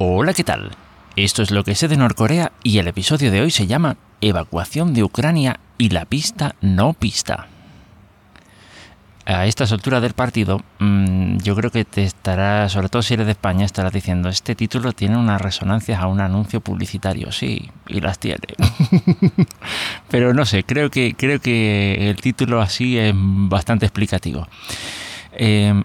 Hola, ¿qué tal? Esto es lo que sé de Norcorea y el episodio de hoy se llama Evacuación de Ucrania y la pista no pista. A estas alturas del partido, mm, yo creo que te estará, sobre todo si eres de España, estarás diciendo, este título tiene unas resonancias a un anuncio publicitario, sí, y las tiene. Pero no sé, creo que, creo que el título así es bastante explicativo. Eh,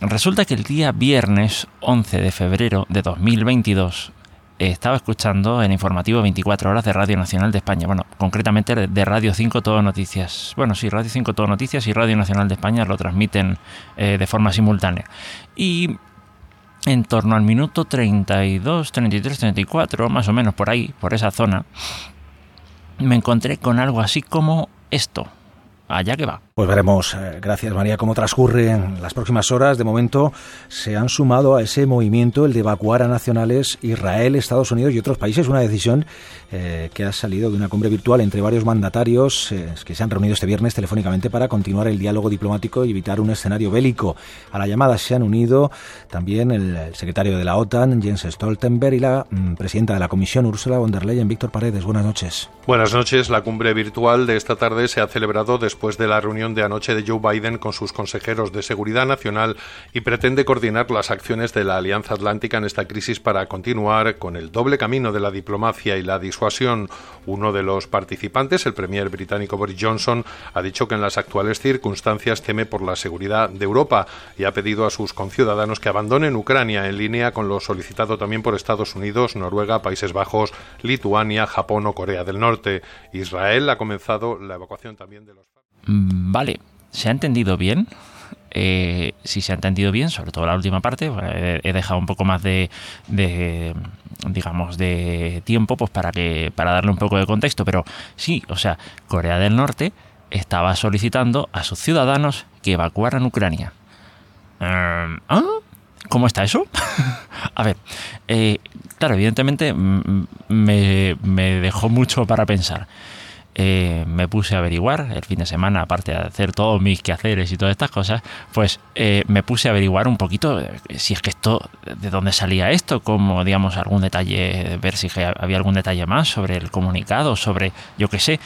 resulta que el día viernes 11 de febrero de 2022 estaba escuchando en informativo 24 horas de Radio Nacional de España, bueno, concretamente de Radio 5 Todo Noticias. Bueno, sí, Radio 5 Todo Noticias y Radio Nacional de España lo transmiten eh, de forma simultánea. Y en torno al minuto 32, 33, 34, más o menos por ahí, por esa zona, me encontré con algo así como esto. Allá que va. Pues veremos, eh, gracias María, cómo transcurren las próximas horas. De momento se han sumado a ese movimiento el de evacuar a nacionales Israel, Estados Unidos y otros países. Una decisión eh, que ha salido de una cumbre virtual entre varios mandatarios eh, que se han reunido este viernes telefónicamente para continuar el diálogo diplomático y evitar un escenario bélico. A la llamada se han unido también el, secretario de la OTAN, Jens Stoltenberg, y la mm, presidenta de la Comisión, Ursula von der Leyen, Víctor Paredes. Buenas noches. Buenas noches. La cumbre virtual de esta tarde se ha celebrado después de la reunión de anoche de Joe Biden con sus consejeros de seguridad nacional y pretende coordinar las acciones de la Alianza Atlántica en esta crisis para continuar con el doble camino de la diplomacia y la disuasión. Uno de los participantes, el premier británico Boris Johnson, ha dicho que en las actuales circunstancias teme por la seguridad de Europa y ha pedido a sus conciudadanos que abandonen Ucrania en línea con lo solicitado también por Estados Unidos, Noruega, Países Bajos, Lituania, Japón o Corea del Norte. Israel ha comenzado la evacuación también de los vale, ¿se ha entendido bien? Eh, si se ha entendido bien, sobre todo la última parte, he, dejado un poco más de, digamos, de tiempo pues para que para darle un poco de contexto, pero sí, o sea, Corea del Norte estaba solicitando a sus ciudadanos que evacuaran Ucrania. Em, ¿ah? ¿Cómo está eso? a ver, eh, claro, evidentemente mm, me, me dejó mucho para pensar. Eh, me puse a averiguar el fin de semana, aparte de hacer todos mis quehaceres y todas estas cosas, pues eh, me puse a averiguar un poquito eh, si es que esto, de dónde salía esto, como digamos algún detalle, ver si había algún detalle más sobre el comunicado, sobre, yo qué sé,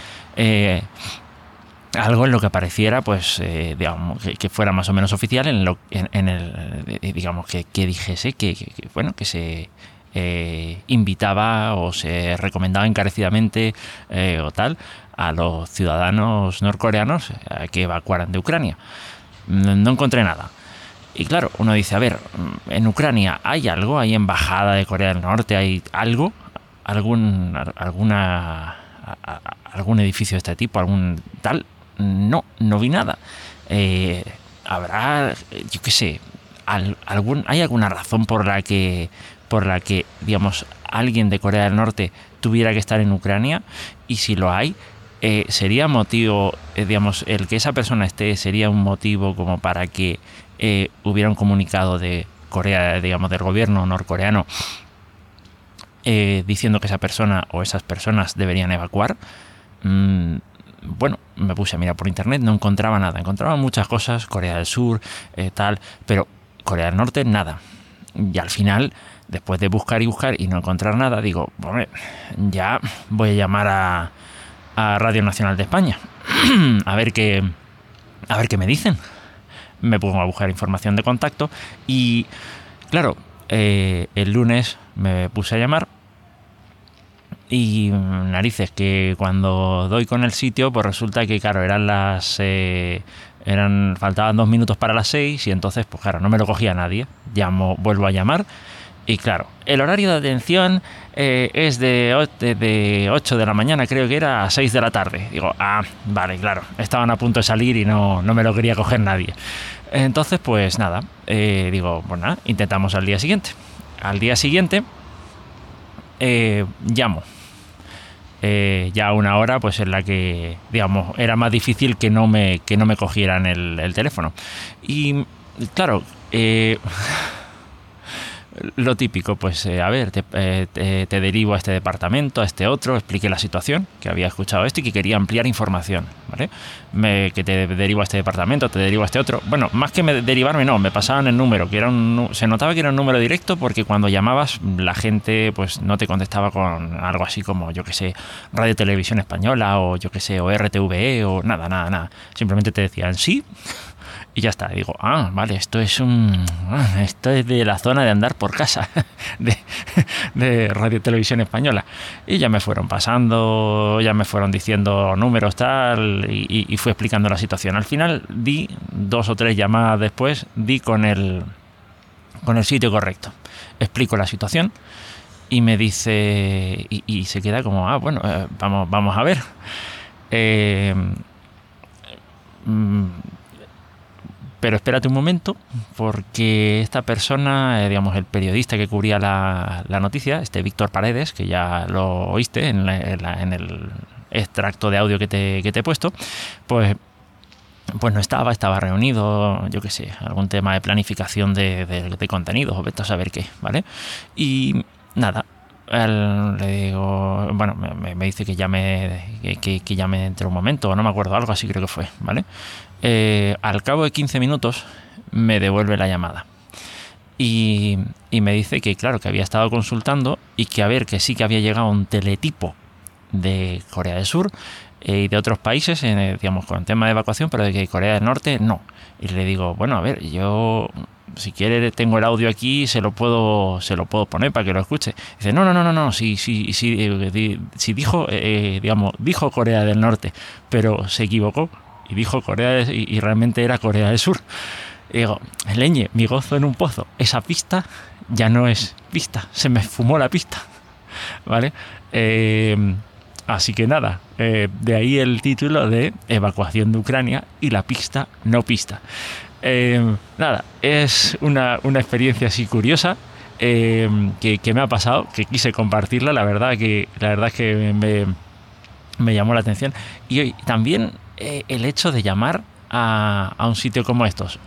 algo en lo que pareciera, pues, digamos, que, fuera más o menos oficial, en, lo, en, el, digamos, que, dijese que, bueno, que se eh, invitaba o se recomendaba encarecidamente eh, o tal a los ciudadanos norcoreanos a que evacuaran de Ucrania. No encontré nada. Y claro, uno dice, a ver, en Ucrania hay algo, hay embajada de Corea del Norte, hay algo, algún, alguna, algún edificio de este tipo, algún tal. No, no vi nada. Eh, habrá, yo qué sé, algún, hay alguna razón por la que por la que, digamos, alguien de Corea del Norte tuviera que estar en Ucrania y si lo hay, eh, sería motivo, eh, digamos, el que esa persona esté sería un motivo como para que eh, hubiera un comunicado de Corea, digamos, del gobierno norcoreano diciendo que esa persona o esas personas deberían evacuar. Mm, bueno, me puse a mirar por internet, no encontraba nada, encontraba muchas cosas, Corea del Sur, tal, pero Corea del Norte nada. Y al final después de buscar y buscar y no encontrar nada, digo, hombre, ya voy a llamar a, Radio Nacional de España a ver qué a ver qué me dicen. Me pongo a buscar información de contacto y claro, eh, el lunes me puse a llamar y narices que cuando doy con el sitio pues resulta que claro eran las eh, eran faltaban dos minutos para las seis y entonces pues claro no me lo cogía nadie llamo vuelvo a llamar y claro, el horario de atención eh, es de, de, 8 de la mañana, creo que era, a 6 de la tarde. Digo, ah, vale, claro, estaban a punto de salir y no, no me lo quería coger nadie. Entonces, pues nada, eh, digo, pues intentamos al día siguiente. Al día siguiente, eh, llamo. ya una hora, pues en la que, digamos, era más difícil que no me, que no me cogieran el, el teléfono. Y claro, lo típico, pues a ver, te, te, derivo a este departamento, a este otro, expliqué la situación, que había escuchado este y que quería ampliar información, ¿vale? Me, que te derivo a este departamento, te derivo a este otro. Bueno, más que me derivarme, no, me pasaban el número, que era se notaba que era un número directo porque cuando llamabas la gente pues no te contestaba con algo así como, yo que sé, Radio Televisión Española o yo que sé, o RTVE o nada, nada, nada. Simplemente te decían sí y ya está. digo, ah, vale, esto es un. Ah, esto es de la zona de andar por casa de, de Radio Televisión Española. Y ya me fueron pasando, ya me fueron diciendo números tal, y, y fui explicando la situación. Al final di dos o tres llamadas después, di con el, con el sitio correcto. Explico la situación y me dice, y, se queda como, ah, bueno, eh, vamos, vamos a ver. Eh, mm, pero espérate un momento, porque esta persona, eh, digamos, el periodista que cubría la, noticia, este Víctor Paredes, que ya lo oíste en, en, el extracto de audio que te, que te he puesto, pues pues no estaba, estaba reunido, yo qué sé, algún tema de planificación de, de, contenidos o vete a saber qué, ¿vale? Y nada, le digo, bueno, me, dice que llame, que, que, llame entre un momento, no me acuerdo, algo así creo que fue, ¿vale? Eh, al cabo de 15 minutos me devuelve la llamada. Y, y, me dice que, claro, que había estado consultando y que a ver, que sí que había llegado un teletipo de Corea del Sur eh, y de otros países, eh, digamos, con tema de evacuación, pero de que Corea del Norte no. Y le digo, bueno, a ver, yo si quiere tengo el audio aquí, se lo puedo, se lo puedo poner para que lo escuche. dice, no, no, no, no, no, si, si, si, eh, si dijo, digamos, dijo Corea del Norte, pero se equivocó y dijo Corea y, y, realmente era Corea del Sur. Y digo, leñe, mi gozo en un pozo. Esa pista ya no es pista, se me fumó la pista. ¿Vale? Eh, Así que nada, eh, de ahí el título de Evacuación de Ucrania y la pista no pista. Eh, nada, es una, experiencia así curiosa eh, que, me ha pasado, que quise compartirla, la verdad que, la verdad es que me, me llamó la atención. Y también el hecho de llamar a, un sitio como estos.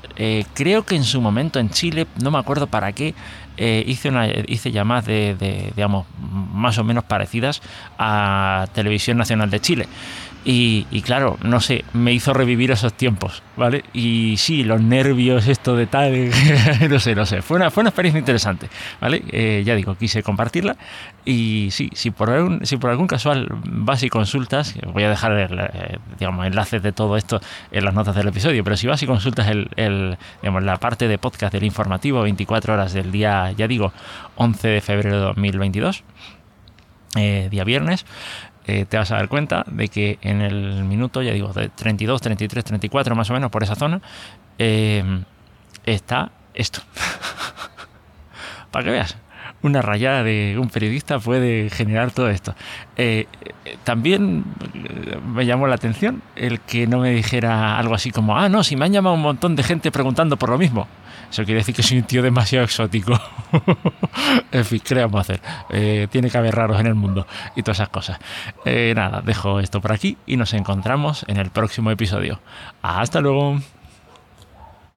Creo que en su momento en Chile, no me acuerdo para qué, eh, hice, una, hice llamadas de, digamos, más o menos parecidas a Televisión Nacional de Chile. Y, claro, no sé, me hizo revivir esos tiempos, ¿vale? Y sí, los nervios, esto de tal, no sé, no sé. Fue una, fue una experiencia interesante, ¿vale? Eh, ya digo, quise compartirla. Y sí, si por algún, si por algún casual vas y consultas, voy a dejar el, eh, digamos, enlaces de todo esto en las notas del episodio, pero si vas y consultas el, digamos, la parte de podcast del informativo 24 horas del día, ya digo, 11 de febrero de 2022, eh, día viernes, eh, te vas a dar cuenta de que en el minuto, ya digo, de 32, 33, 34 más o menos por esa zona, eh, está esto. Para que veas, una rayada de un periodista puede generar todo esto. Eh, también me llamó la atención el que no me dijera algo así como, ah, no, si me han llamado un montón de gente preguntando por lo mismo. Eso quiere decir que soy un tío demasiado exótico. en fin, ¿qué vamos a hacer? Eh, tiene que haber raros en el mundo y todas esas cosas. Eh, nada, dejo esto por aquí y nos encontramos en el próximo episodio. Hasta luego.